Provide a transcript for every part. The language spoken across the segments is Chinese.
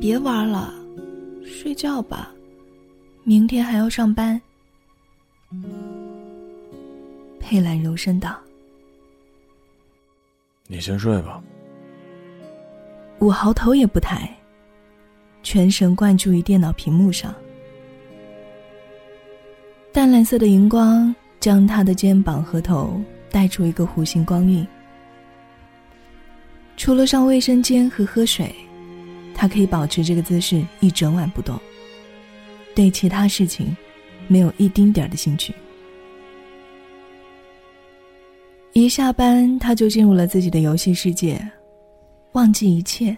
别玩了，睡觉吧，明天还要上班。佩兰柔声道：“你先睡吧。”武豪头也不抬，全神贯注于电脑屏幕上。淡蓝色的荧光将他的肩膀和头带出一个弧形光晕。除了上卫生间和喝水。他可以保持这个姿势一整晚不动，对其他事情没有一丁点儿的兴趣。一下班，他就进入了自己的游戏世界，忘记一切，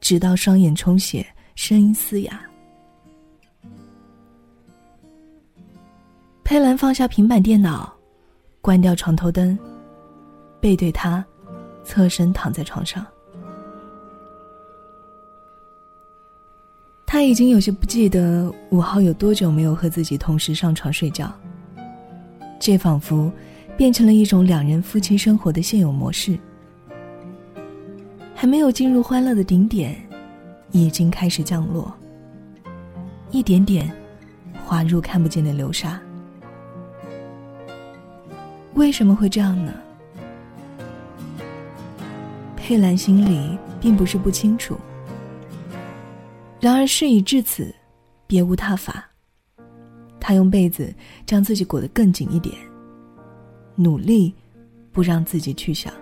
直到双眼充血，声音嘶哑。佩兰放下平板电脑，关掉床头灯，背对他，侧身躺在床上。他已经有些不记得五号有多久没有和自己同时上床睡觉。这仿佛变成了一种两人夫妻生活的现有模式。还没有进入欢乐的顶点，已经开始降落。一点点，滑入看不见的流沙。为什么会这样呢？佩兰心里并不是不清楚。然而事已至此，别无他法。他用被子将自己裹得更紧一点，努力不让自己去想。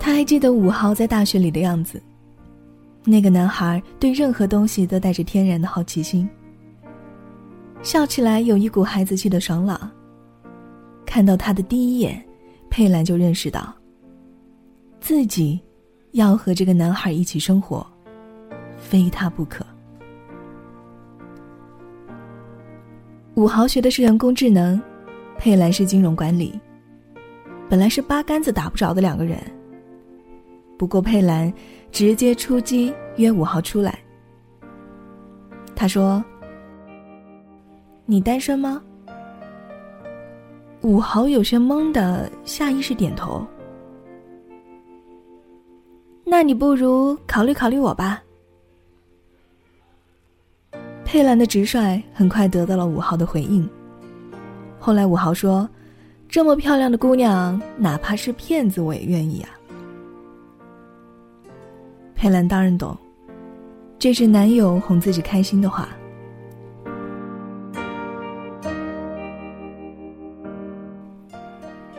他还记得五号在大学里的样子，那个男孩对任何东西都带着天然的好奇心，笑起来有一股孩子气的爽朗。看到他的第一眼。佩兰就认识到，自己要和这个男孩一起生活，非他不可。五豪学的是人工智能，佩兰是金融管理，本来是八竿子打不着的两个人。不过佩兰直接出击约五豪出来，他说：“你单身吗？”五豪有些懵的下意识点头。那你不如考虑考虑我吧。佩兰的直率很快得到了五豪的回应。后来五豪说：“这么漂亮的姑娘，哪怕是骗子我也愿意啊。”佩兰当然懂，这是男友哄自己开心的话。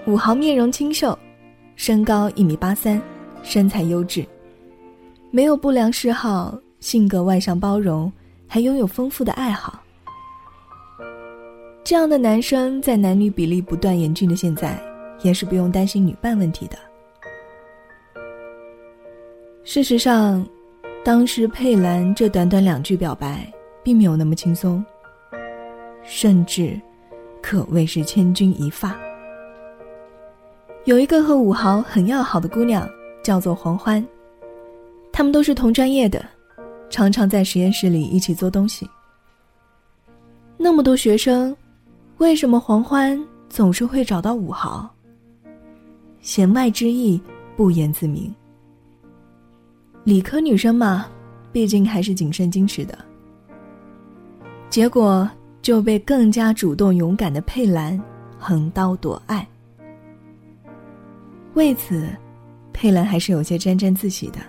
五豪面容清秀，身高一米八三，身材优质，没有不良嗜好，性格外向包容，还拥有丰富的爱好。这样的男生在男女比例不断严峻的现在，也是不用担心女伴问题的。事实上，当时佩兰这短短两句表白，并没有那么轻松，甚至可谓是千钧一发。有一个和武豪很要好的姑娘，叫做黄欢。他们都是同专业的，常常在实验室里一起做东西。那么多学生，为什么黄欢总是会找到武豪？弦外之意不言自明。理科女生嘛，毕竟还是谨慎矜持的。结果就被更加主动勇敢的佩兰横刀夺爱。为此，佩兰还是有些沾沾自喜的。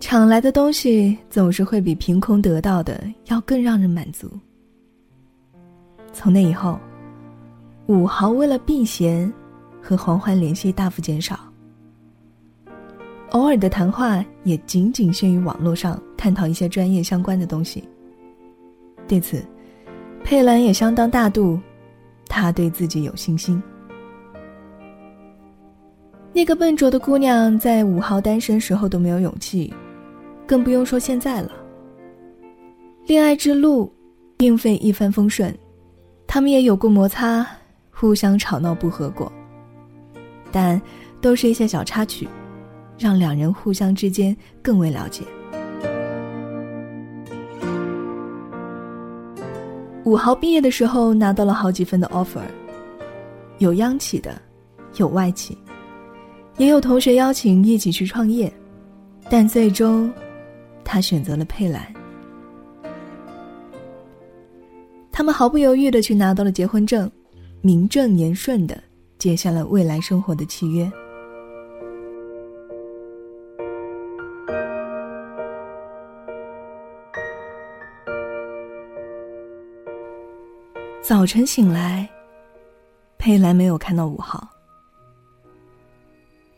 抢来的东西总是会比凭空得到的要更让人满足。从那以后，五豪为了避嫌，和黄欢联系大幅减少，偶尔的谈话也仅仅限于网络上探讨一些专业相关的东西。对此，佩兰也相当大度，她对自己有信心。那个笨拙的姑娘在五号单身时候都没有勇气，更不用说现在了。恋爱之路，并非一帆风顺，他们也有过摩擦，互相吵闹不和过，但都是一些小插曲，让两人互相之间更为了解。武豪毕业的时候拿到了好几份的 offer，有央企的，有外企，也有同学邀请一起去创业，但最终，他选择了佩兰。他们毫不犹豫的去拿到了结婚证，名正言顺的结下了未来生活的契约。早晨醒来，佩兰没有看到五号，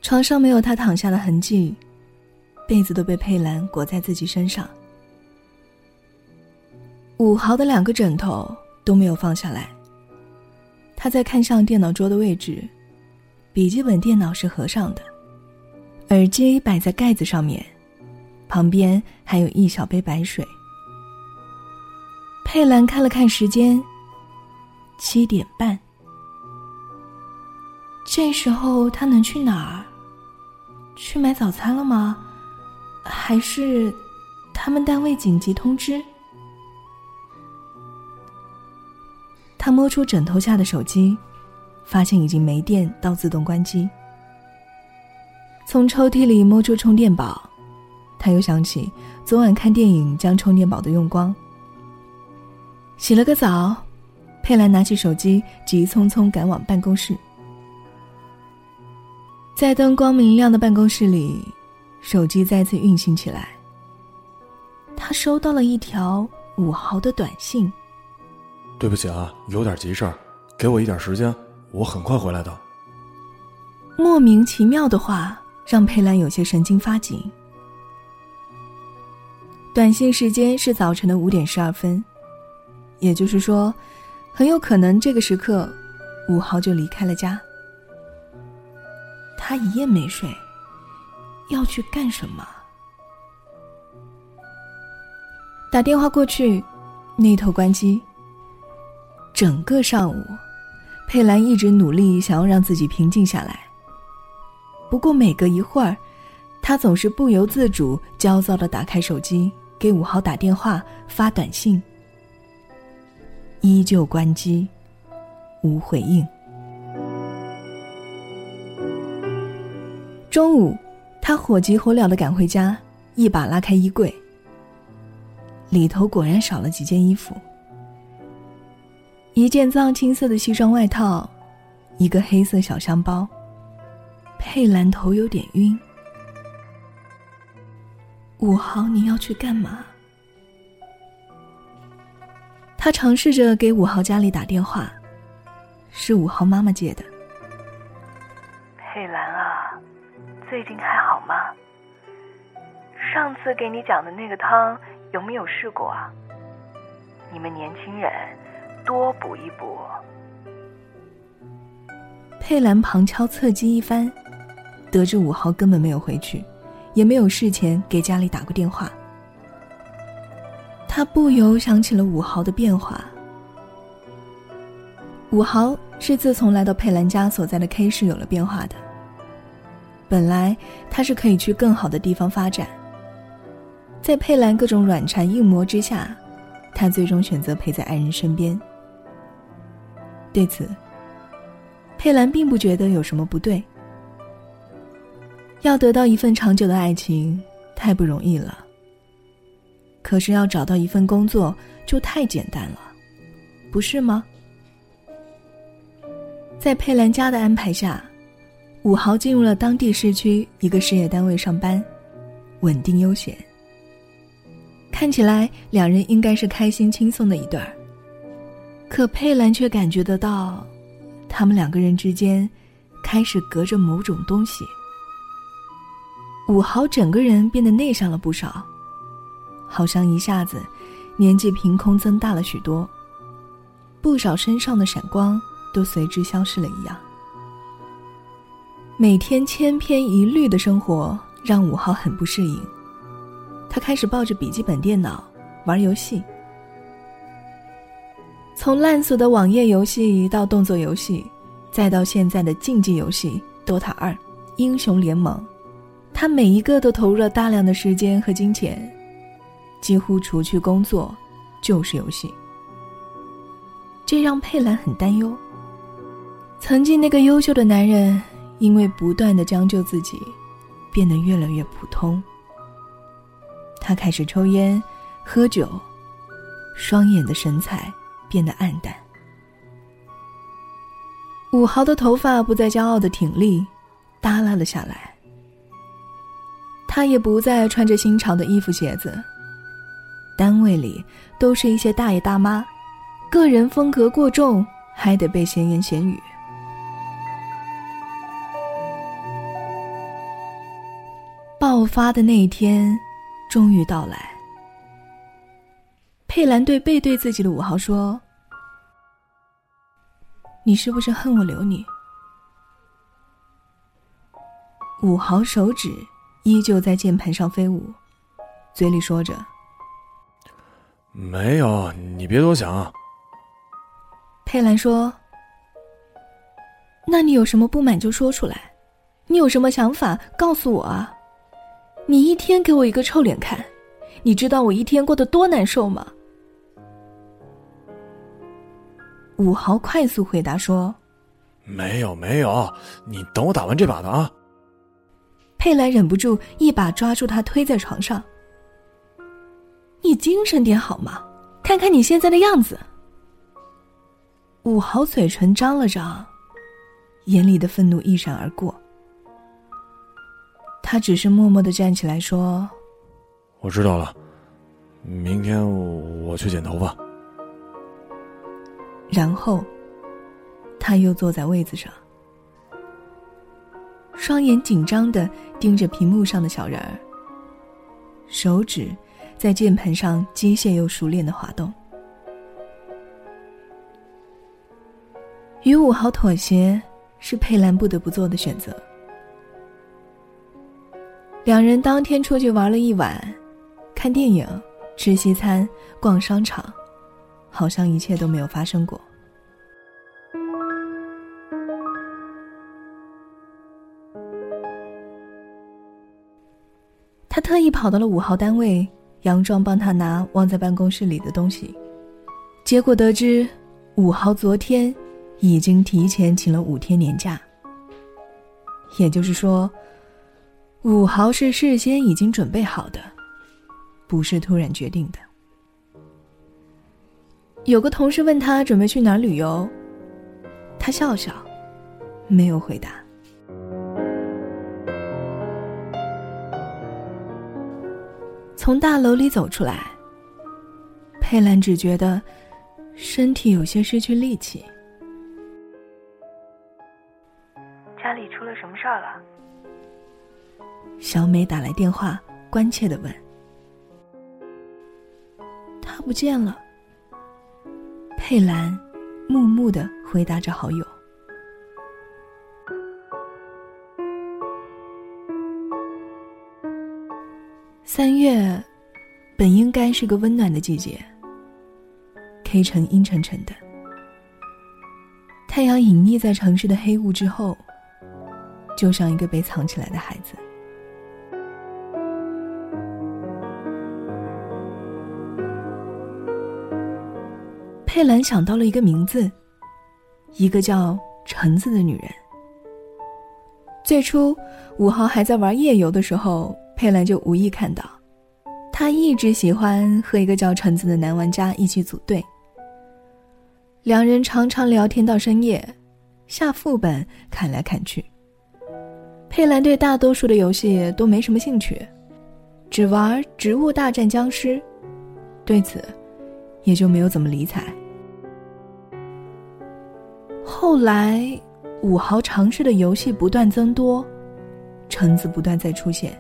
床上没有他躺下的痕迹，被子都被佩兰裹在自己身上。五号的两个枕头都没有放下来。他在看向电脑桌的位置，笔记本电脑是合上的，耳机摆在盖子上面，旁边还有一小杯白水。佩兰看了看时间。七点半，这时候他能去哪儿？去买早餐了吗？还是他们单位紧急通知？他摸出枕头下的手机，发现已经没电到自动关机。从抽屉里摸出充电宝，他又想起昨晚看电影将充电宝都用光。洗了个澡。佩兰拿起手机，急匆匆赶往办公室。在灯光明亮的办公室里，手机再次运行起来。他收到了一条五毫的短信：“对不起啊，有点急事儿，给我一点时间，我很快回来的。”莫名其妙的话让佩兰有些神经发紧。短信时间是早晨的五点十二分，也就是说。很有可能这个时刻，五号就离开了家。他一夜没睡，要去干什么？打电话过去，那头关机。整个上午，佩兰一直努力想要让自己平静下来。不过每隔一会儿，他总是不由自主、焦躁的打开手机，给五号打电话、发短信。依旧关机，无回应。中午，他火急火燎的赶回家，一把拉开衣柜，里头果然少了几件衣服：一件藏青色的西装外套，一个黑色小香包。佩兰头有点晕。五豪，你要去干嘛？他尝试着给五号家里打电话，是五号妈妈接的。佩兰啊，最近还好吗？上次给你讲的那个汤有没有试过啊？你们年轻人多补一补。佩兰旁敲侧击一番，得知五号根本没有回去，也没有事前给家里打过电话。他不由想起了五豪的变化。五豪是自从来到佩兰家所在的 K 市有了变化的。本来他是可以去更好的地方发展，在佩兰各种软缠硬磨之下，他最终选择陪在爱人身边。对此，佩兰并不觉得有什么不对。要得到一份长久的爱情，太不容易了。可是要找到一份工作就太简单了，不是吗？在佩兰家的安排下，武豪进入了当地市区一个事业单位上班，稳定悠闲。看起来两人应该是开心轻松的一对儿。可佩兰却感觉得到，他们两个人之间开始隔着某种东西。武豪整个人变得内向了不少。好像一下子，年纪凭空增大了许多。不少身上的闪光都随之消失了一样。每天千篇一律的生活让五号很不适应。他开始抱着笔记本电脑玩游戏，从烂俗的网页游戏到动作游戏，再到现在的竞技游戏《DOTA 二》《英雄联盟》。他每一个都投入了大量的时间和金钱，几乎除去工作就是游戏。这让佩兰很担忧。曾经那个优秀的男人，因为不断的将就自己，变得越来越普通。他开始抽烟、喝酒，双眼的神采变得暗淡。五豪的头发不再骄傲的挺立，耷拉了下来。他也不再穿着新潮的衣服鞋子。单位里都是一些大爷大妈，个人风格过重，还得被闲言闲语。爆发的那一天，终于到来。佩兰对背对自己的五豪说：“你是不是恨我留你？”五豪手指。依旧在键盘上飞舞，嘴里说着：“没有，你别多想。”佩兰说：“那你有什么不满就说出来，你有什么想法告诉我啊！你一天给我一个臭脸看，你知道我一天过得多难受吗？”武豪快速回答说：“没有，没有，你等我打完这把的啊。”佩兰忍不住一把抓住他，推在床上。你精神点好吗？看看你现在的样子。武豪嘴唇张了张，眼里的愤怒一闪而过。他只是默默的站起来说：“我知道了，明天我去剪头发。”然后，他又坐在位子上。双眼紧张的盯着屏幕上的小人儿，手指在键盘上机械又熟练的滑动。与五豪妥协是佩兰不得不做的选择。两人当天出去玩了一晚，看电影、吃西餐、逛商场，好像一切都没有发生过。他特意跑到了五号单位，佯装帮他拿忘在办公室里的东西，结果得知，五号昨天已经提前请了五天年假。也就是说，五号是事先已经准备好的，不是突然决定的。有个同事问他准备去哪儿旅游，他笑笑，没有回答。从大楼里走出来，佩兰只觉得身体有些失去力气。家里出了什么事儿了？小美打来电话，关切的问：“他不见了。”佩兰木木的回答着好友。三月，本应该是个温暖的季节。K 城阴沉沉的，太阳隐匿在城市的黑雾之后，就像一个被藏起来的孩子。佩兰想到了一个名字，一个叫橙子的女人。最初，五号还在玩夜游的时候。佩兰就无意看到，他一直喜欢和一个叫橙子的男玩家一起组队。两人常常聊天到深夜，下副本砍来砍去。佩兰对大多数的游戏都没什么兴趣，只玩《植物大战僵尸》，对此也就没有怎么理睬。后来，五豪尝试的游戏不断增多，橙子不断在出现。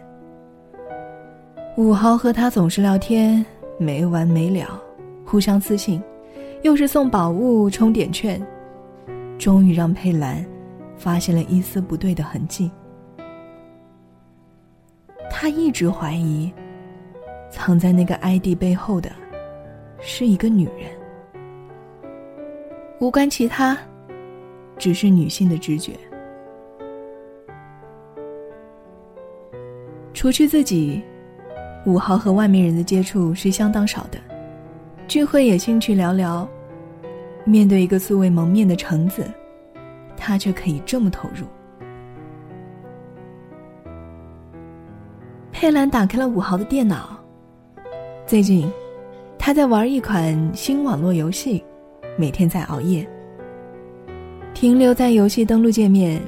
五豪和他总是聊天没完没了，互相私信，又是送宝物、充点券，终于让佩兰发现了一丝不对的痕迹。他一直怀疑，藏在那个 ID 背后的，是一个女人，无关其他，只是女性的直觉。除去自己，武豪和外面人的接触是相当少的，聚会也兴趣寥寥。面对一个素未谋面的橙子，他却可以这么投入。佩兰打开了武豪的电脑。最近，他在玩一款新网络游戏，每天在熬夜。停留在游戏登录界面，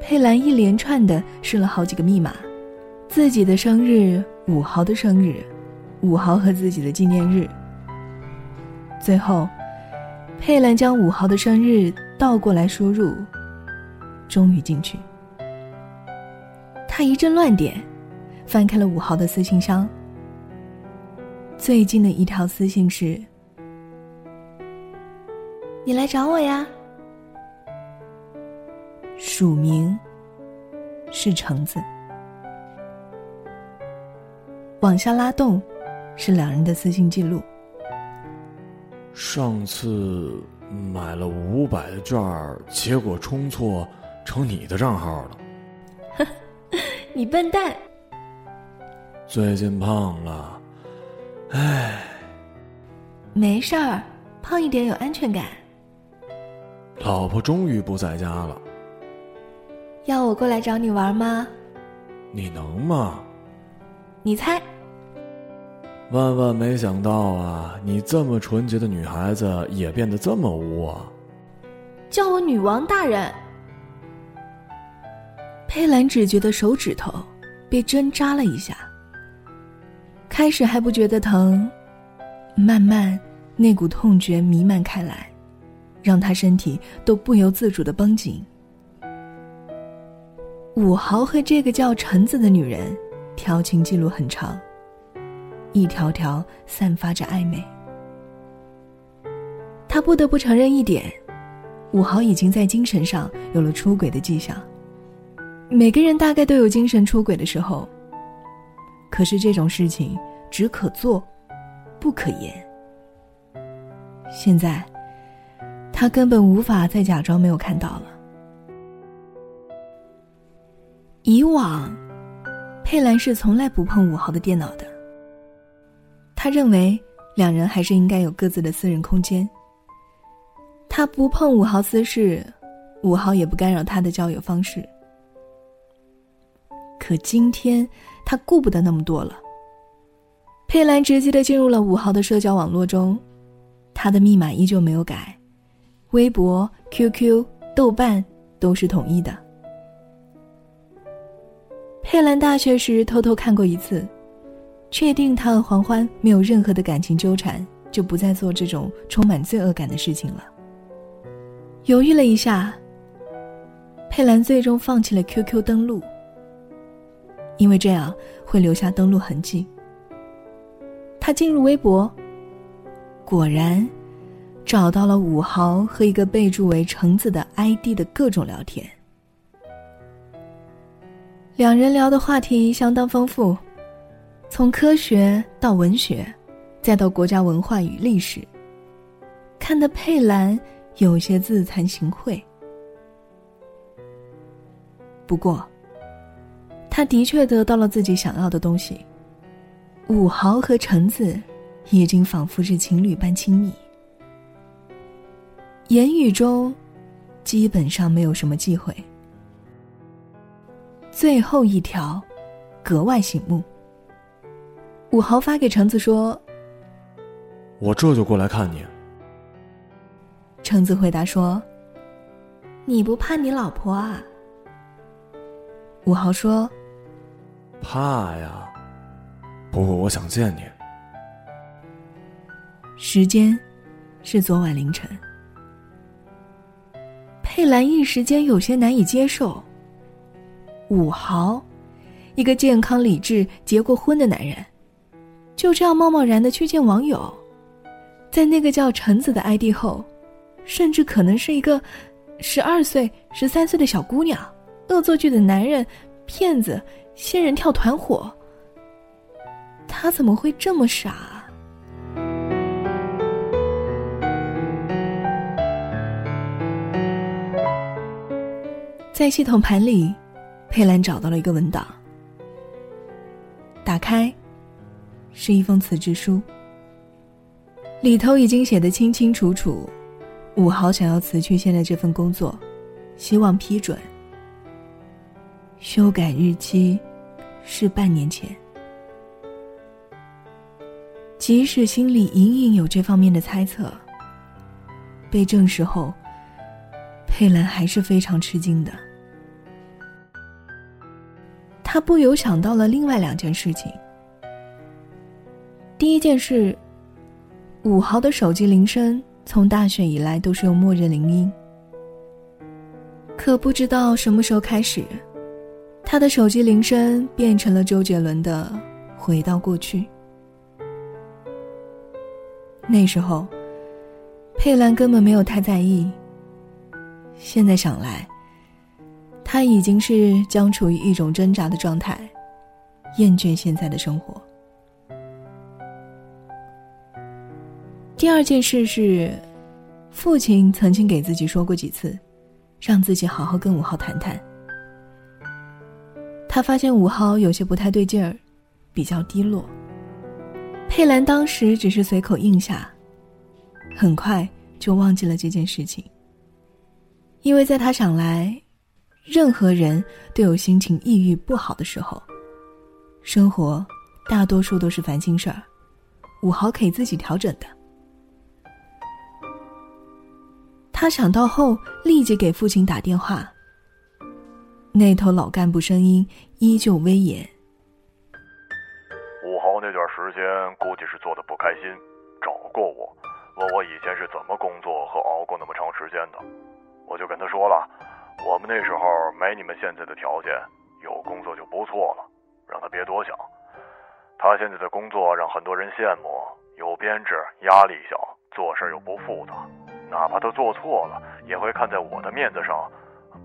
佩兰一连串的试了好几个密码：自己的生日、武豪的生日、武豪和自己的纪念日。最后，佩兰将武豪的生日倒过来输入，终于进去。他一阵乱点，翻开了武豪的私信箱。最近的一条私信是：“你来找我呀。”署名是橙子。往下拉动，是两人的私信记录。上次买了五百的券儿，结果充错成你的账号了。你笨蛋！最近胖了。唉，没事儿，胖一点有安全感。老婆终于不在家了，要我过来找你玩吗？你能吗？你猜。万万没想到啊！你这么纯洁的女孩子也变得这么污啊！叫我女王大人。佩兰只觉得手指头被针扎了一下。开始还不觉得疼，慢慢那股痛觉弥漫开来，让她身体都不由自主的绷紧。武豪和这个叫橙子的女人调情记录很长，一条条散发着暧昧。他不得不承认一点，武豪已经在精神上有了出轨的迹象。每个人大概都有精神出轨的时候。可是这种事情只可做，不可言。现在，他根本无法再假装没有看到了。以往，佩兰是从来不碰武豪的电脑的。他认为两人还是应该有各自的私人空间。他不碰武豪私事，武豪也不干扰他的交友方式。可今天。他顾不得那么多了。佩兰直接的进入了五号的社交网络中，他的密码依旧没有改，微博、QQ、豆瓣都是统一的。佩兰大学时偷偷看过一次，确定他和黄欢没有任何的感情纠缠，就不再做这种充满罪恶感的事情了。犹豫了一下，佩兰最终放弃了 QQ 登录。因为这样会留下登录痕迹。他进入微博，果然找到了武豪和一个备注为橙子的 ID 的各种聊天。两人聊的话题相当丰富，从科学到文学，再到国家文化与历史，看得佩兰有些自惭形秽。不过。他的确得到了自己想要的东西。武豪和橙子已经仿佛是情侣般亲密，言语中基本上没有什么忌讳。最后一条格外醒目。武豪发给橙子说：“我这就过来看你。”橙子回答说：“你不怕你老婆啊？”武豪说。怕呀，不过我想见你。时间是昨晚凌晨。佩兰一时间有些难以接受。武豪，一个健康理智、结过婚的男人，就这样贸贸然的去见网友，在那个叫橙子的 ID 后，甚至可能是一个十二岁、十三岁的小姑娘，恶作剧的男人，骗子。仙人跳团伙，他怎么会这么傻？在系统盘里，佩兰找到了一个文档，打开，是一封辞职书。里头已经写得清清楚楚，武豪想要辞去现在这份工作，希望批准。修改日期是半年前。即使心里隐隐有这方面的猜测，被证实后，佩兰还是非常吃惊的。他不由想到了另外两件事情。第一件事，五豪的手机铃声从大学以来都是用默认铃音，可不知道什么时候开始，他的手机铃声变成了周杰伦的《回到过去》。那时候，佩兰根本没有太在意。现在想来，他已经是将处于一种挣扎的状态，厌倦现在的生活。第二件事是，父亲曾经给自己说过几次，让自己好好跟五号谈谈。他发现五号有些不太对劲儿，比较低落。佩兰当时只是随口应下，很快就忘记了这件事情。因为在他想来，任何人都有心情抑郁不好的时候，生活大多数都是烦心事儿，五毫可以自己调整的。他想到后，立即给父亲打电话。那头老干部声音依旧威严。那段时间估计是做的不开心，找过我，问我以前是怎么工作和熬过那么长时间的。我就跟他说了，我们那时候没你们现在的条件，有工作就不错了，让他别多想。他现在的工作让很多人羡慕，有编制，压力小，做事又不复杂，哪怕他做错了，也会看在我的面子上，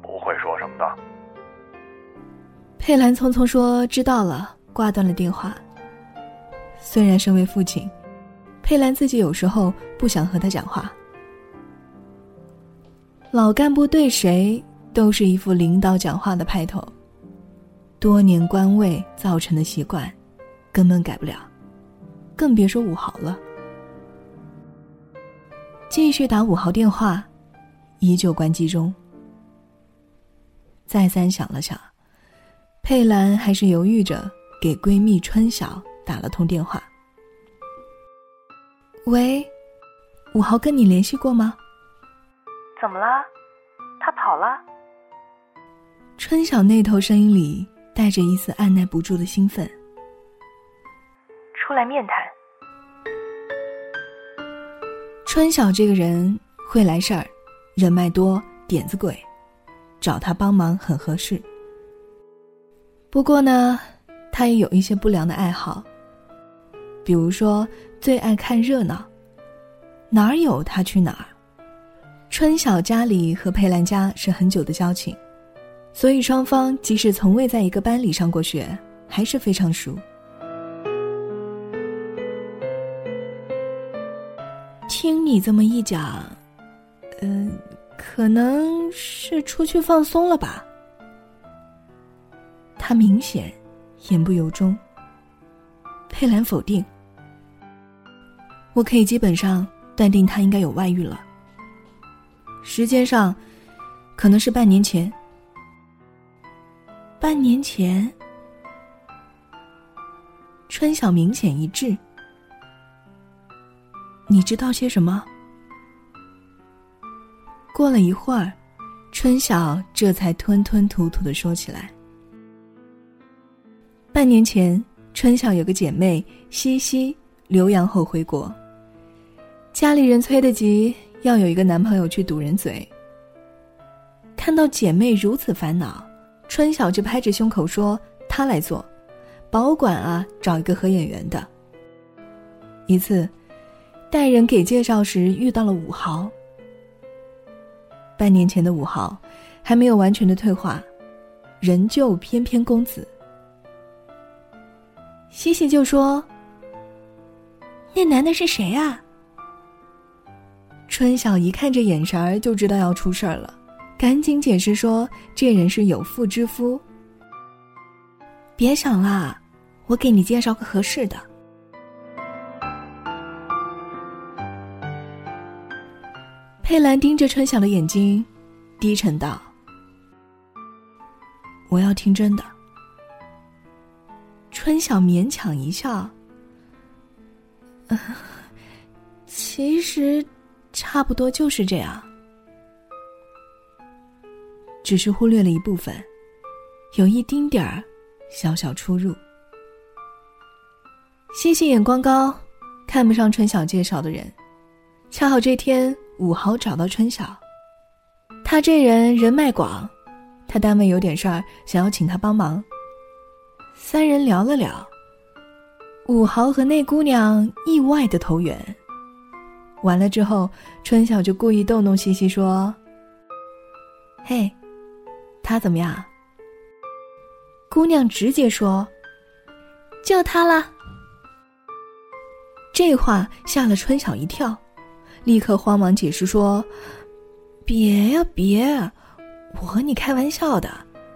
不会说什么的。佩兰匆匆说：“知道了。”挂断了电话。虽然身为父亲，佩兰自己有时候不想和他讲话。老干部对谁都是一副领导讲话的派头，多年官位造成的习惯，根本改不了，更别说五豪了。继续打五豪电话，依旧关机中。再三想了想，佩兰还是犹豫着给闺蜜春晓。打了通电话。喂，五豪跟你联系过吗？怎么了？他跑了？春晓那头声音里带着一丝按耐不住的兴奋。出来面谈。春晓这个人会来事儿，人脉多，点子鬼，找他帮忙很合适。不过呢，他也有一些不良的爱好。比如说，最爱看热闹，哪儿有他去哪儿。春晓家里和佩兰家是很久的交情，所以双方即使从未在一个班里上过学，还是非常熟。听你这么一讲，嗯，可能是出去放松了吧？他明显言不由衷。佩兰否定。我可以基本上断定他应该有外遇了。时间上，可能是半年前。半年前，春晓明显一滞。你知道些什么？过了一会儿，春晓这才吞吞吐吐的说起来。半年前，春晓有个姐妹西西留洋后回国。家里人催得急，要有一个男朋友去堵人嘴。看到姐妹如此烦恼，春晓就拍着胸口说：“他来做，保管啊，找一个合眼缘的。”一次，带人给介绍时遇到了武豪。半年前的武豪，还没有完全的退化，仍旧翩翩公子。西西就说：“那男的是谁啊？”春晓一看这眼神儿，就知道要出事儿了，赶紧解释说：“这人是有妇之夫。别想啦，我给你介绍个合适的。佩兰盯着春晓的眼睛，低沉道：“我要听真的。”春晓勉强一笑：“其实，差不多就是这样，只是忽略了一部分，有一丁点儿小小出入。”西西眼光高，看不上春晓介绍的人。恰好这天，武豪找到春晓，他这人人脉广，他单位有点事儿，想要请他帮忙。三人聊了聊，武豪和那姑娘意外的投缘。完了之后，春晓就故意逗弄西西说：“嘿，他怎么样？”姑娘直接说：“就他了。”这话吓了春晓一跳，立刻慌忙解释说：“别呀别，我和你开玩笑的，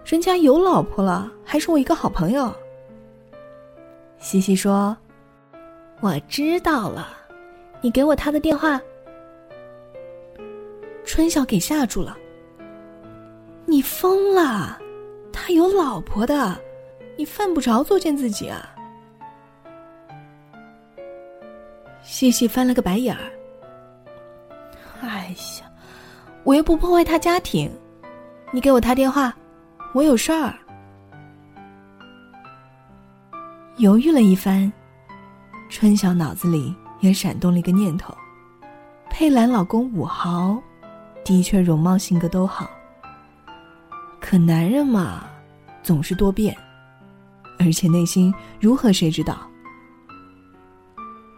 人家有老婆了，还是我一个好朋友。”西西说：“我知道了，你给我他的电话。”春晓给吓住了：“你疯了？他有老婆的，你犯不着作践自己啊！”西西翻了个白眼儿。哎呀，我又不破坏他家庭，你给我他电话，我有事儿。犹豫了一番，春晓脑子里也闪动了一个念头：佩兰老公武豪，的确容貌性格都好。可男人嘛，总是多变，而且内心如何谁知道？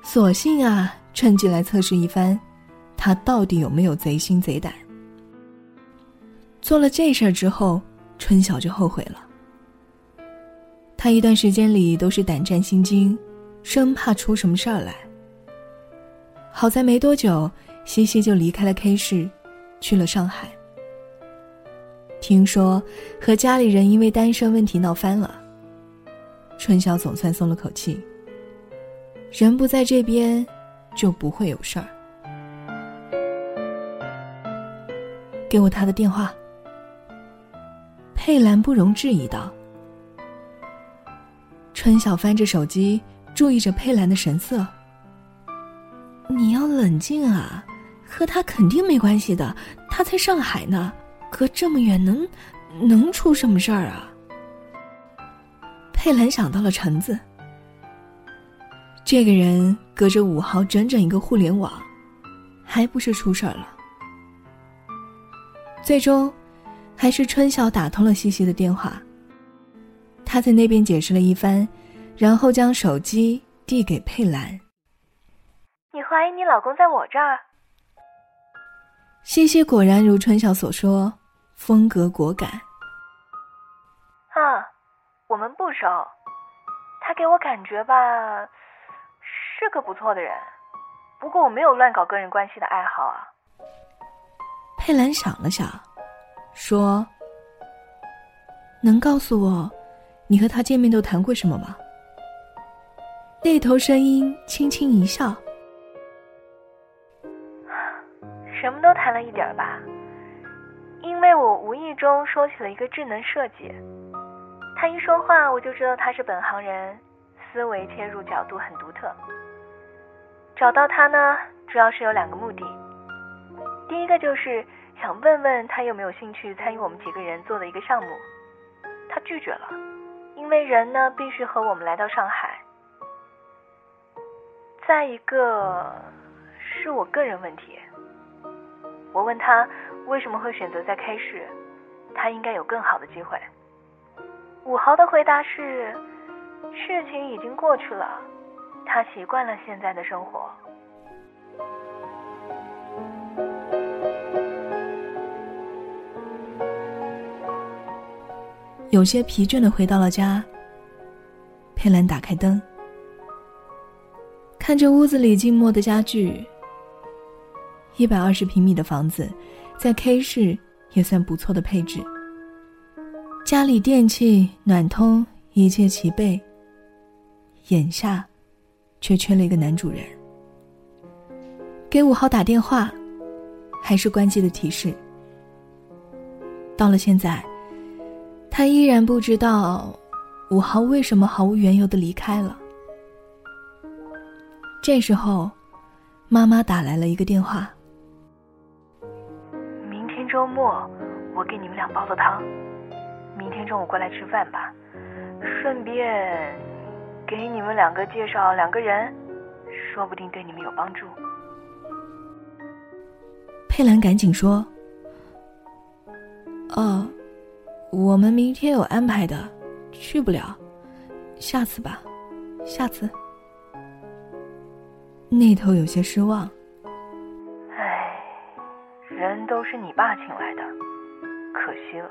索性啊，趁机来测试一番，他到底有没有贼心贼胆。做了这事儿之后，春晓就后悔了。他一段时间里都是胆战心惊，生怕出什么事儿来。好在没多久，西西就离开了 K 市，去了上海。听说和家里人因为单身问题闹翻了，春晓总算松了口气。人不在这边，就不会有事儿。给我他的电话。佩兰不容置疑道。春晓翻着手机，注意着佩兰的神色。你要冷静啊，和他肯定没关系的，他在上海呢，隔这么远，能能出什么事儿啊？佩兰想到了橙子。这个人隔着五号整整一个互联网，还不是出事儿了？最终，还是春晓打通了西西的电话。他在那边解释了一番，然后将手机递给佩兰。你怀疑你老公在我这儿？西西果然如春晓所说，风格果敢。啊，我们不熟，他给我感觉吧。是个不错的人，不过我没有乱搞个人关系的爱好啊。佩兰想了想，说：“能告诉我，你和他见面都谈过什么吗？”那头声音轻轻一笑：“什么都谈了一点儿吧，因为我无意中说起了一个智能设计，他一说话我就知道他是本行人，思维切入角度很独特。”找到他呢，主要是有两个目的。第一个就是想问问他有没有兴趣参与我们几个人做的一个项目，他拒绝了，因为人呢必须和我们来到上海。再一个是我个人问题，我问他为什么会选择在 K 市，他应该有更好的机会。五豪的回答是，事情已经过去了。他习惯了现在的生活。有些疲倦的回到了家。佩兰打开灯，看着屋子里静默的家具。一百二十平米的房子，在 K 市也算不错的配置。家里电器、暖通一切齐备。眼下却缺了一个男主人。给五号打电话，还是关机的提示。到了现在，他依然不知道五号为什么毫无缘由的离开了。这时候，妈妈打来了一个电话。周末，我给你们俩煲了汤，明天中午过来吃饭吧，顺便给你们两个介绍两个人，说不定对你们有帮助。佩兰赶紧说：“哦，我们明天有安排的，去不了，下次吧，下次。”那头有些失望。都是你爸请来的，可惜了。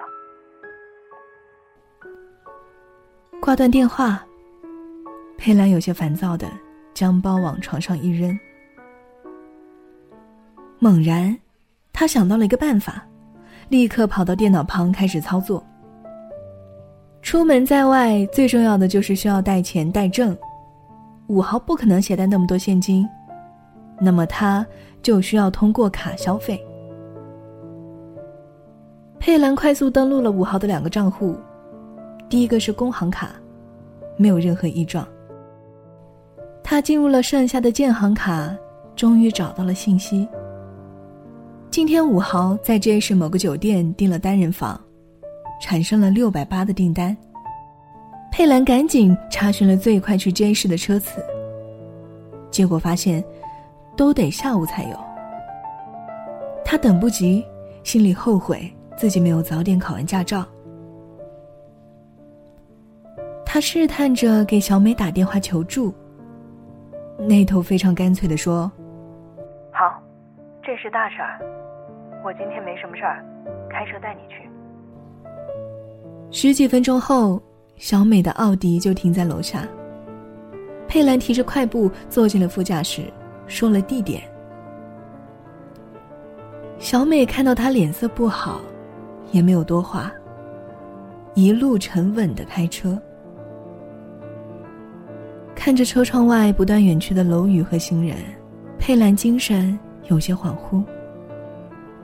挂断电话，佩兰有些烦躁的将包往床上一扔，猛然。他想到了一个办法，立刻跑到电脑旁开始操作。出门在外，最重要的就是需要带钱带证。五豪不可能携带那么多现金，那么他就需要通过卡消费。佩兰快速登录了五豪的两个账户，第一个是工行卡，没有任何异状。他进入了剩下的建行卡，终于找到了信息。今天五豪在 J 市某个酒店订了单人房，产生了六百八的订单。佩兰赶紧查询了最快去 J 市的车次，结果发现都得下午才有。他等不及，心里后悔自己没有早点考完驾照。他试探着给小美打电话求助，那头非常干脆的说：“好，这是大事儿。”我今天没什么事儿，开车带你去。十几分钟后，小美的奥迪就停在楼下。佩兰提着快步坐进了副驾驶，说了地点。小美看到他脸色不好，也没有多话，一路沉稳的开车。看着车窗外不断远去的楼宇和行人，佩兰精神有些恍惚。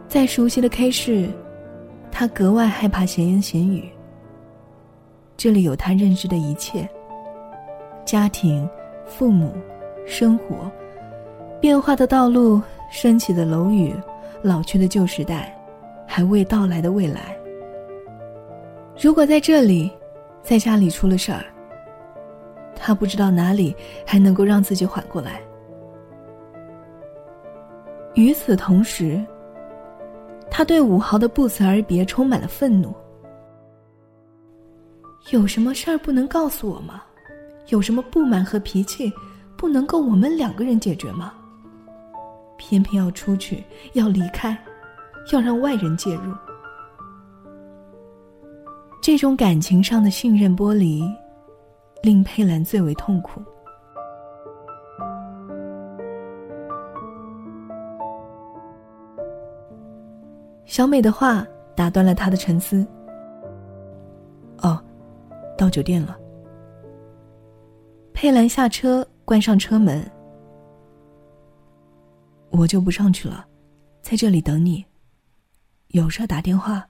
在熟悉的 K 市，他格外害怕闲言闲语。这里有他认知的一切：家庭、父母、生活、变化的道路、升起的楼宇、老去的旧时代、还未到来的未来。如果在这里，在家里出了事儿，他不知道哪里还能够让自己缓过来。与此同时。他对武豪的不辞而别充满了愤怒。有什么事儿不能告诉我吗？有什么不满和脾气，不能够我们两个人解决吗？偏偏要出去，要离开，要让外人介入。这种感情上的信任剥离，令佩兰最为痛苦。小美的话打断了他的沉思。哦，到酒店了。佩兰下车，关上车门。我就不上去了，在这里等你。有事打电话。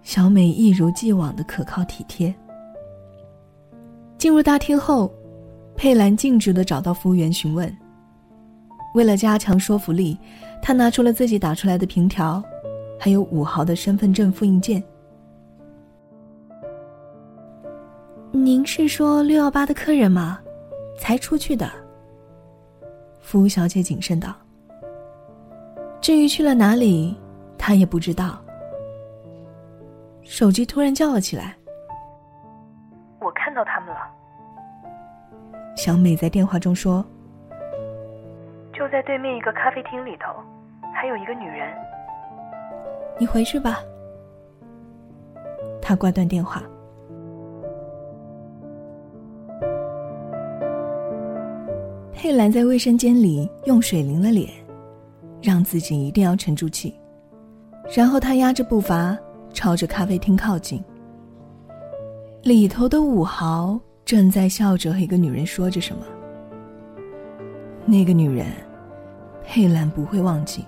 小美一如既往的可靠体贴。进入大厅后，佩兰径直的找到服务员询问。为了加强说服力。她拿出了自己打出来的凭条，还有五豪的身份证复印件。您是说六幺八的客人吗？才出去的。服务小姐谨慎道。至于去了哪里，他也不知道。手机突然叫了起来。我看到他们了。小美在电话中说。就在对面一个咖啡厅里头，还有一个女人。你回去吧。他挂断电话。佩兰在卫生间里用水淋了脸，让自己一定要沉住气。然后他压着步伐朝着咖啡厅靠近。里头的五豪正在笑着和一个女人说着什么。那个女人，佩兰不会忘记。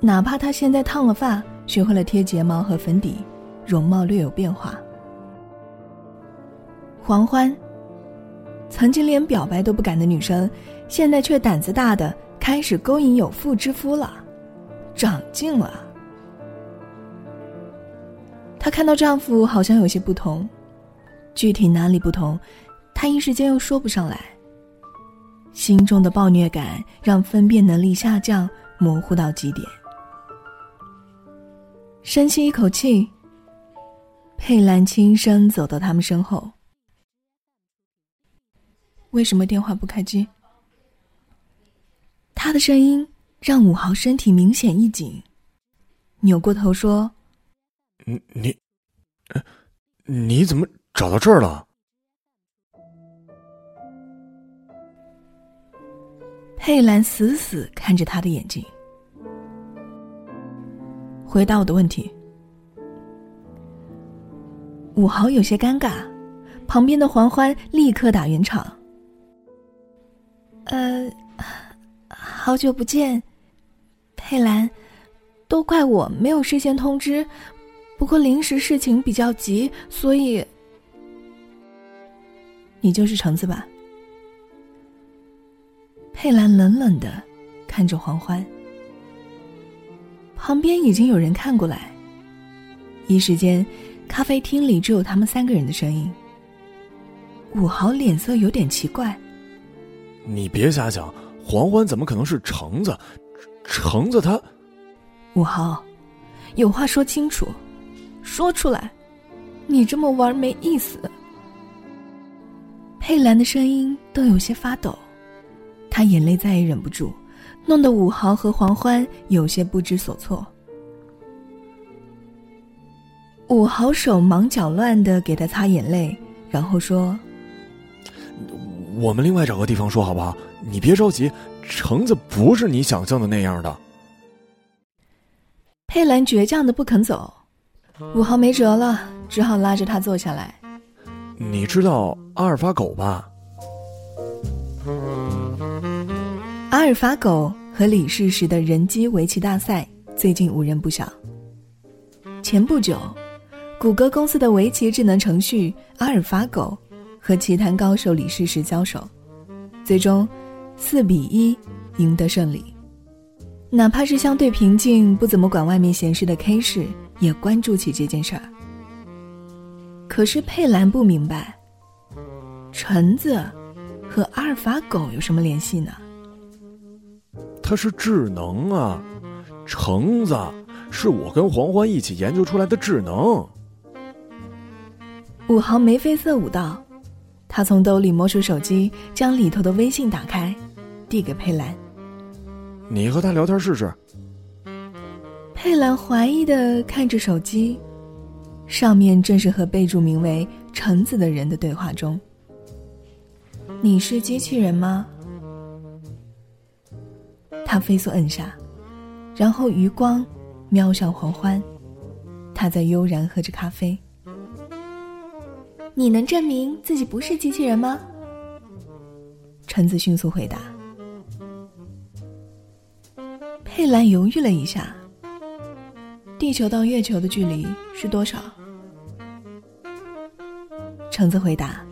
哪怕她现在烫了发，学会了贴睫毛和粉底，容貌略有变化。黄欢，曾经连表白都不敢的女生，现在却胆子大的开始勾引有妇之夫了，长进了。她看到丈夫好像有些不同，具体哪里不同，她一时间又说不上来。心中的暴虐感让分辨能力下降，模糊到极点。深吸一口气，佩兰轻声走到他们身后。为什么电话不开机？他的声音让武豪身体明显一紧，扭过头说：“你你，你怎么找到这儿了？”佩兰死死看着他的眼睛，回答我的问题。武豪有些尴尬，旁边的黄欢立刻打圆场。呃，好久不见，佩兰，都怪我没有事先通知，不过临时事情比较急，所以，你就是橙子吧？佩兰冷冷的看着黄欢，旁边已经有人看过来。一时间，咖啡厅里只有他们三个人的声音。武豪脸色有点奇怪。你别瞎想，黄欢怎么可能是橙子？橙子他……武豪，有话说清楚，说出来，你这么玩没意思。佩兰的声音都有些发抖。她眼泪再也忍不住，弄得武豪和黄欢有些不知所措。武豪手忙脚乱的给他擦眼泪，然后说：“我们另外找个地方说好不好？你别着急，橙子不是你想象的那样的。”佩兰倔强的不肯走，武豪没辙了，只好拉着他坐下来。你知道阿尔法狗吧？阿尔法狗和李世石的人机围棋大赛最近无人不晓。前不久，谷歌公司的围棋智能程序阿尔法狗和棋坛高手李世石交手，最终四比一赢得胜利。哪怕是相对平静、不怎么管外面闲事的 K 市，也关注起这件事儿。可是佩兰不明白，橙子和阿尔法狗有什么联系呢？它是智能啊，橙子是我跟黄欢一起研究出来的智能。武豪眉飞色舞道，他从兜里摸出手机，将里头的微信打开，递给佩兰。你和他聊天试试。佩兰怀疑的看着手机，上面正是和备注名为“橙子”的人的对话中。你是机器人吗？他飞速摁下，然后余光瞄上黄欢，他在悠然喝着咖啡。你能证明自己不是机器人吗？橙子迅速回答。佩兰犹豫了一下。地球到月球的距离是多少？橙子回答：“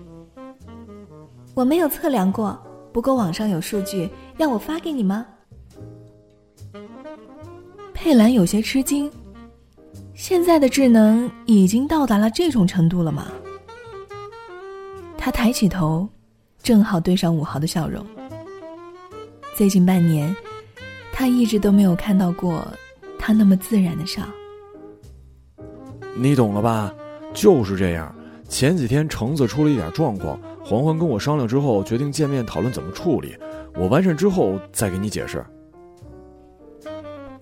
我没有测量过，不过网上有数据，要我发给你吗？”佩兰有些吃惊，现在的智能已经到达了这种程度了吗？他抬起头，正好对上武豪的笑容。最近半年，他一直都没有看到过他那么自然的笑。你懂了吧？就是这样。前几天橙子出了一点状况，黄欢跟我商量之后，决定见面讨论怎么处理。我完事之后再给你解释。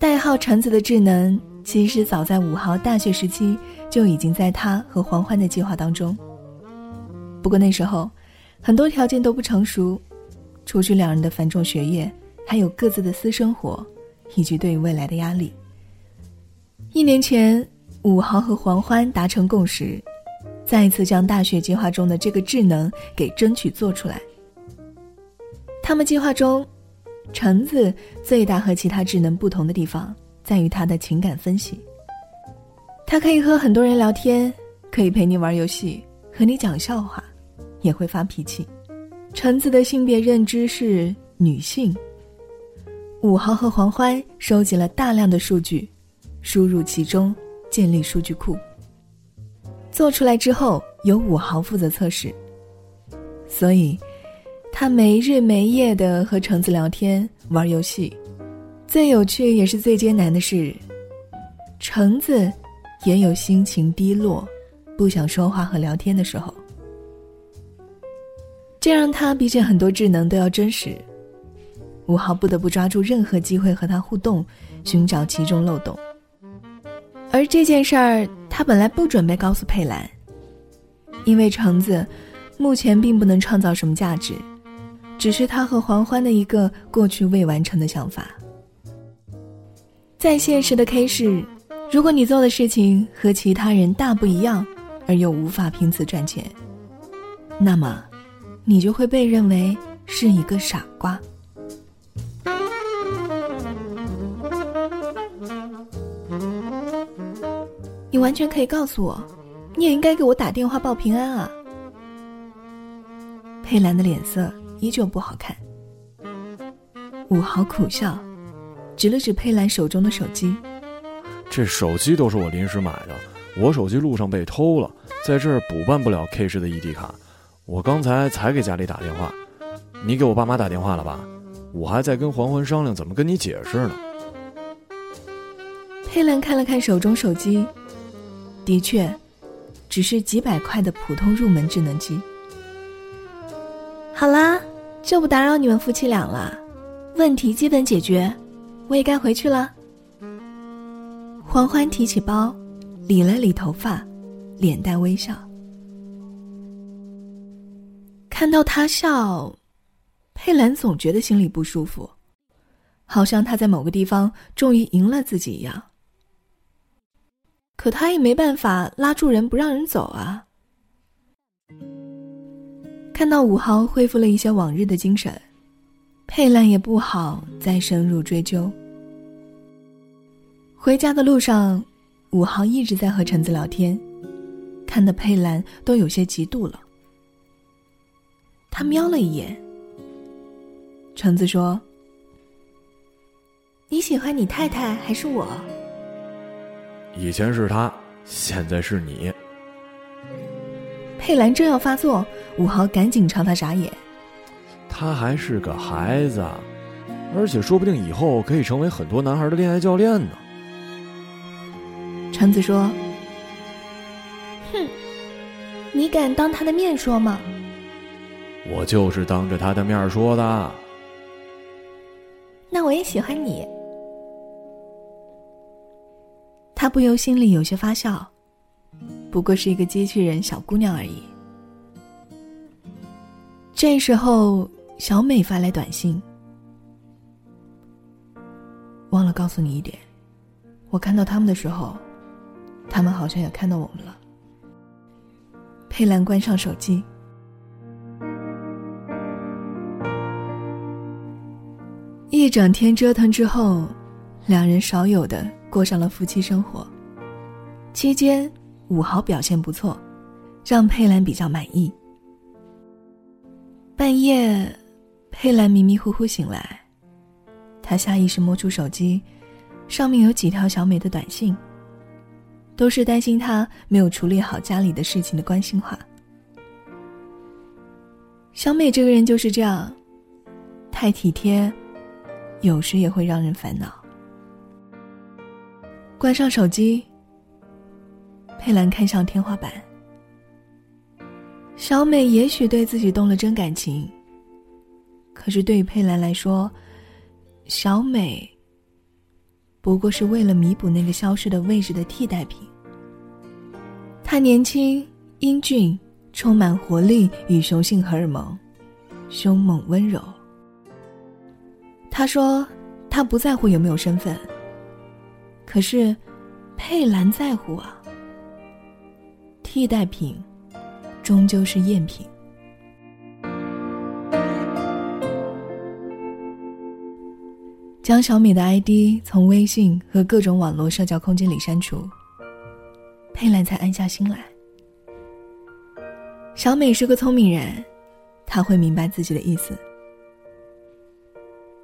代号橙子的智能，其实早在武豪大学时期就已经在他和黄欢的计划当中。不过那时候，很多条件都不成熟，除去两人的繁重学业，还有各自的私生活，以及对于未来的压力。一年前，武豪和黄欢达成共识，再一次将大学计划中的这个智能给争取做出来。他们计划中，橙子最大和其他智能不同的地方在于它的情感分析。它可以和很多人聊天，可以陪你玩游戏，和你讲笑话，也会发脾气。橙子的性别认知是女性。五号和黄欢收集了大量的数据，输入其中，建立数据库。做出来之后，由五号负责测试。所以，他没日没夜的和橙子聊天、玩游戏。最有趣也是最艰难的是，橙子也有心情低落、不想说话和聊天的时候。这让他比起很多智能都要真实。五号不得不抓住任何机会和他互动，寻找其中漏洞。而这件事儿，他本来不准备告诉佩兰，因为橙子目前并不能创造什么价值，只是他和黄欢的一个过去未完成的想法。在现实的 K 市，如果你做的事情和其他人大不一样，而又无法凭此赚钱，那么，你就会被认为是一个傻瓜。你完全可以告诉我，你也应该给我打电话报平安啊。佩兰的脸色依旧不好看。五豪苦笑，指了指佩兰手中的手机：“这手机都是我临时买的，我手机路上被偷了，在这儿补办不了 K 市的 ED 卡。我刚才才给家里打电话，你给我爸妈打电话了吧？我还在跟黄欢商量怎么跟你解释呢。”佩兰看了看手中手机。的确，只是几百块的普通入门智能机。好啦，就不打扰你们夫妻俩了，问题基本解决，我也该回去了。黄欢提起包，理了理头发，脸带微笑。看到他笑，佩兰总觉得心里不舒服，好像他在某个地方终于赢了自己一样。可他也没办法拉住人不让人走啊！看到五豪恢复了一些往日的精神，佩兰也不好再深入追究。回家的路上，五豪一直在和橙子聊天，看得佩兰都有些嫉妒了。他瞄了一眼，橙子说：“你喜欢你太太还是我？”以前是他，现在是你。佩兰正要发作，武豪赶紧朝他眨眼。他还是个孩子，而且说不定以后可以成为很多男孩的恋爱教练呢。橙子说：“哼，你敢当他的面说吗？”我就是当着他的面说的。那我也喜欢你。他不由心里有些发笑，不过是一个机器人小姑娘而已。这时候，小美发来短信：“忘了告诉你一点，我看到他们的时候，他们好像也看到我们了。”佩兰关上手机。一整天折腾之后，两人少有的。过上了夫妻生活，期间武豪表现不错，让佩兰比较满意。半夜，佩兰迷迷糊糊醒来，她下意识摸出手机，上面有几条小美的短信，都是担心他没有处理好家里的事情的关心话。小美这个人就是这样，太体贴，有时也会让人烦恼。关上手机，佩兰看向天花板。小美也许对自己动了真感情，可是对于佩兰来说，小美不过是为了弥补那个消失的位置的替代品。他年轻、英俊，充满活力与雄性荷尔蒙，凶猛温柔。他说：“他不在乎有没有身份。”可是，佩兰在乎啊。替代品终究是赝品。将小美的 ID 从微信和各种网络社交空间里删除，佩兰才安下心来。小美是个聪明人，她会明白自己的意思。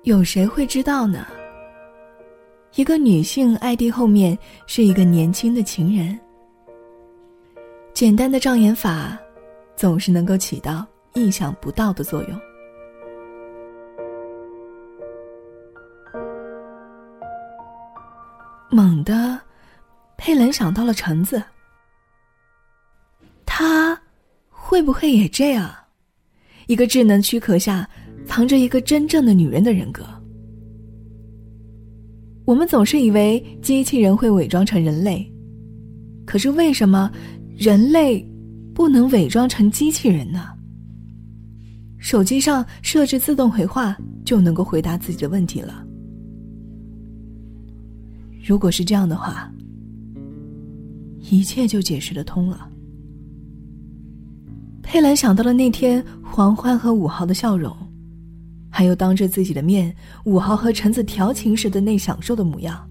有谁会知道呢？一个女性 ID 后面是一个年轻的情人。简单的障眼法，总是能够起到意想不到的作用。猛地，佩兰想到了橙子。他会不会也这样？一个智能躯壳下藏着一个真正的女人的人格。我们总是以为机器人会伪装成人类，可是为什么人类不能伪装成机器人呢？手机上设置自动回话就能够回答自己的问题了。如果是这样的话，一切就解释得通了。佩兰想到了那天黄欢和武豪的笑容，还有当着自己的面武豪和橙子调情时的那享受的模样。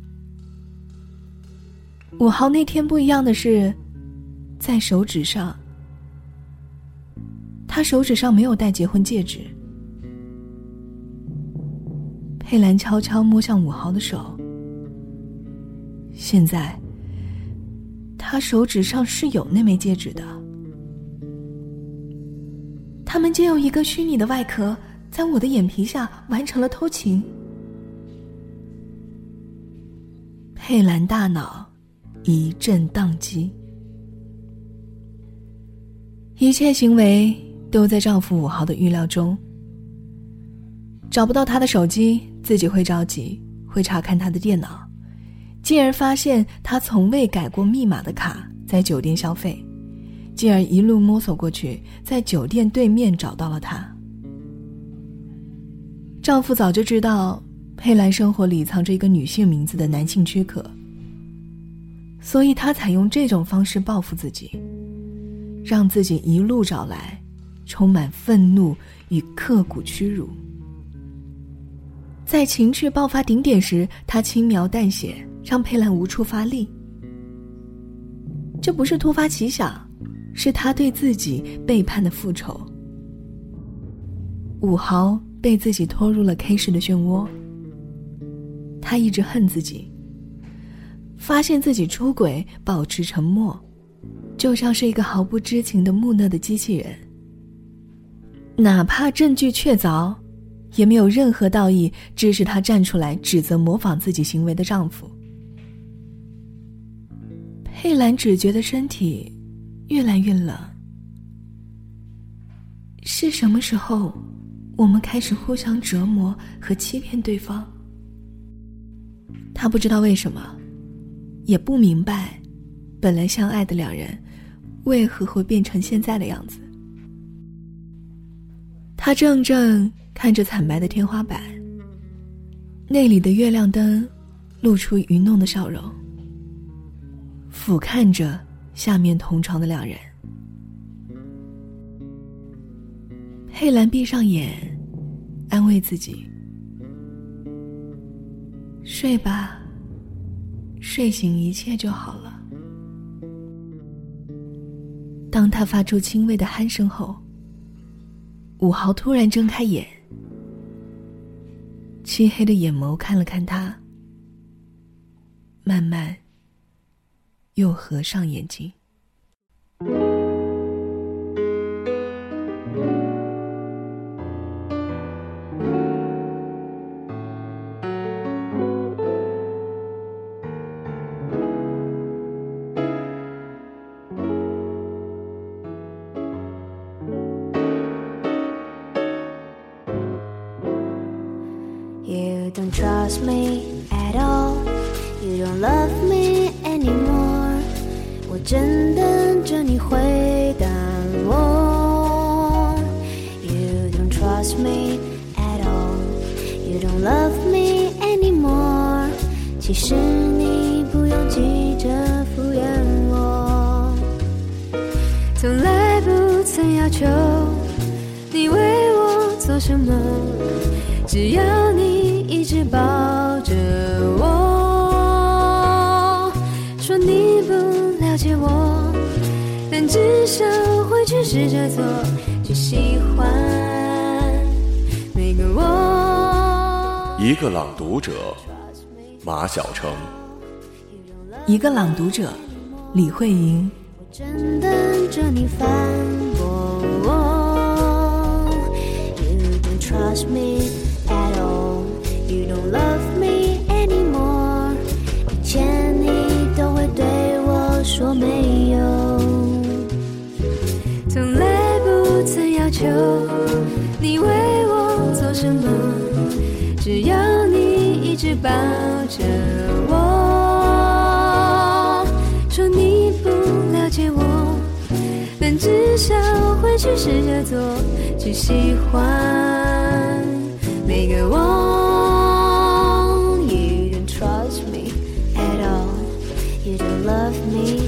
武豪那天不一样的是，在手指上，他手指上没有戴结婚戒指。佩兰悄悄摸向武豪的手。现在，他手指上是有那枚戒指的。他们借用一个虚拟的外壳，在我的眼皮下完成了偷情。佩兰大脑一阵宕机，一切行为都在丈夫五号的预料中。找不到他的手机，自己会着急，会查看他的电脑。进而发现他从未改过密码的卡在酒店消费，进而一路摸索过去，在酒店对面找到了他。丈夫早就知道佩兰生活里藏着一个女性名字的男性躯壳，所以他采用这种方式报复自己，让自己一路找来，充满愤怒与刻骨屈辱。在情绪爆发顶点时，他轻描淡写。让佩兰无处发力，这不是突发奇想，是他对自己背叛的复仇。武豪被自己拖入了 K 市的漩涡，他一直恨自己。发现自己出轨，保持沉默，就像是一个毫不知情的木讷的机器人。哪怕证据确凿，也没有任何道义支持他站出来指责模仿自己行为的丈夫。佩兰只觉得身体越来越冷。是什么时候，我们开始互相折磨和欺骗对方？他不知道为什么，也不明白，本来相爱的两人，为何会变成现在的样子。他怔怔看着惨白的天花板，那里的月亮灯，露出愚弄的笑容。俯瞰着下面同床的两人，佩兰闭上眼，安慰自己：“睡吧，睡醒一切就好了。”当他发出轻微的鼾声后，武豪突然睁开眼，漆黑的眼眸看了看他，慢慢。又合上眼睛。喜欢每个我。一个朗读者，马晓成。一个朗读者，李慧莹。我正等着你反驳我。You don't trust me at all. You don't love 求你为我做什么，只要你一直抱着我。说你不了解我，但至少会去试着做，去喜欢每个我。You don't trust me at all. You don't love me